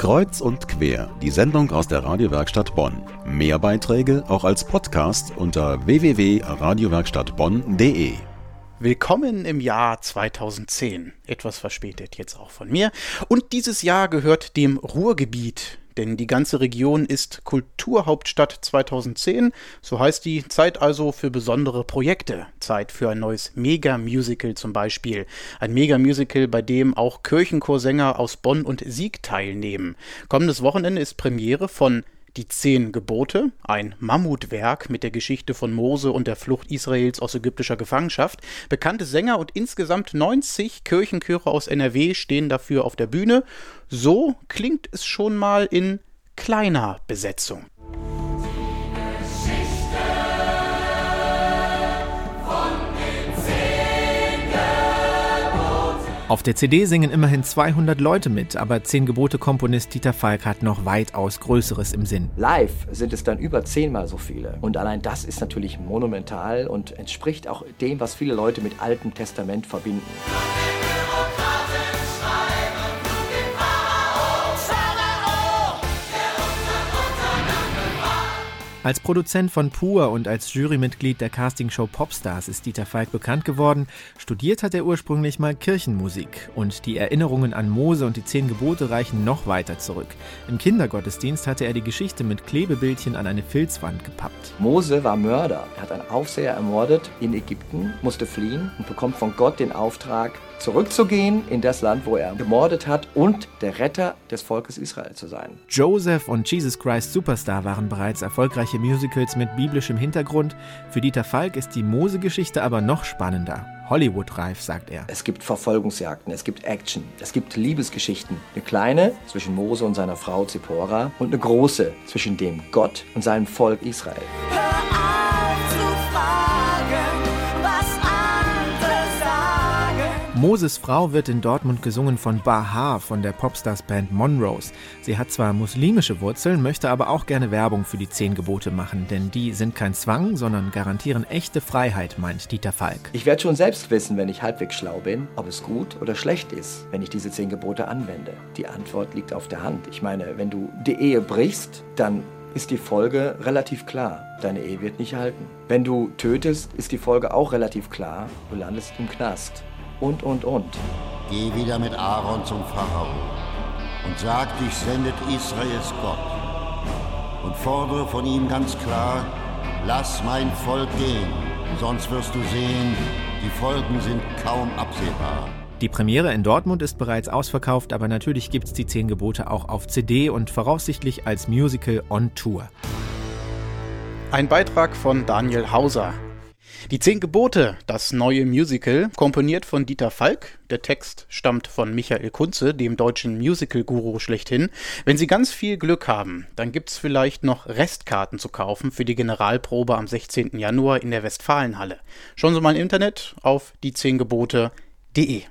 Kreuz und quer, die Sendung aus der Radiowerkstatt Bonn. Mehr Beiträge auch als Podcast unter www.radiowerkstattbonn.de. Willkommen im Jahr 2010. Etwas verspätet jetzt auch von mir. Und dieses Jahr gehört dem Ruhrgebiet, denn die ganze Region ist Kulturhauptstadt 2010. So heißt die Zeit also für besondere Projekte. Zeit für ein neues Mega-Musical zum Beispiel. Ein Mega-Musical, bei dem auch Kirchenchorsänger aus Bonn und Sieg teilnehmen. Kommendes Wochenende ist Premiere von die Zehn Gebote, ein Mammutwerk mit der Geschichte von Mose und der Flucht Israels aus ägyptischer Gefangenschaft. Bekannte Sänger und insgesamt 90 Kirchenchöre aus NRW stehen dafür auf der Bühne. So klingt es schon mal in kleiner Besetzung. Auf der CD singen immerhin 200 Leute mit, aber Zehn Gebote-Komponist Dieter Falk hat noch weitaus Größeres im Sinn. Live sind es dann über zehnmal so viele. Und allein das ist natürlich monumental und entspricht auch dem, was viele Leute mit Altem Testament verbinden. Als Produzent von Pur und als Jurymitglied der Castingshow Popstars ist Dieter Falk bekannt geworden. Studiert hat er ursprünglich mal Kirchenmusik und die Erinnerungen an Mose und die zehn Gebote reichen noch weiter zurück. Im Kindergottesdienst hatte er die Geschichte mit Klebebildchen an eine Filzwand gepappt. Mose war Mörder. Er hat einen Aufseher ermordet in Ägypten, musste fliehen und bekommt von Gott den Auftrag, zurückzugehen in das Land, wo er gemordet hat und der Retter des Volkes Israel zu sein. Joseph und Jesus Christ Superstar waren bereits erfolgreiche Musicals mit biblischem Hintergrund. Für Dieter Falk ist die Mose-Geschichte aber noch spannender. Hollywood-reif, sagt er. Es gibt Verfolgungsjagden, es gibt Action, es gibt Liebesgeschichten. Eine kleine zwischen Mose und seiner Frau Zippora und eine große zwischen dem Gott und seinem Volk Israel. Moses Frau wird in Dortmund gesungen von Baha von der Popstars-Band Monrose. Sie hat zwar muslimische Wurzeln, möchte aber auch gerne Werbung für die Zehn Gebote machen, denn die sind kein Zwang, sondern garantieren echte Freiheit, meint Dieter Falk. Ich werde schon selbst wissen, wenn ich halbwegs schlau bin, ob es gut oder schlecht ist, wenn ich diese Zehn Gebote anwende. Die Antwort liegt auf der Hand. Ich meine, wenn du die Ehe brichst, dann ist die Folge relativ klar. Deine Ehe wird nicht halten. Wenn du tötest, ist die Folge auch relativ klar. Du landest im Knast und, und, und. Geh wieder mit Aaron zum Pharao und sag, dich sendet Israels Gott. Und fordere von ihm ganz klar, lass mein Volk gehen, sonst wirst du sehen, die Folgen sind kaum absehbar. Die Premiere in Dortmund ist bereits ausverkauft, aber natürlich gibt es die zehn Gebote auch auf CD und voraussichtlich als Musical on Tour. Ein Beitrag von Daniel Hauser. Die Zehn Gebote, das neue Musical, komponiert von Dieter Falk. Der Text stammt von Michael Kunze, dem deutschen Musical-Guru schlechthin. Wenn Sie ganz viel Glück haben, dann gibt's vielleicht noch Restkarten zu kaufen für die Generalprobe am 16. Januar in der Westfalenhalle. Schauen Sie mal im Internet auf die 10 Gebote.de.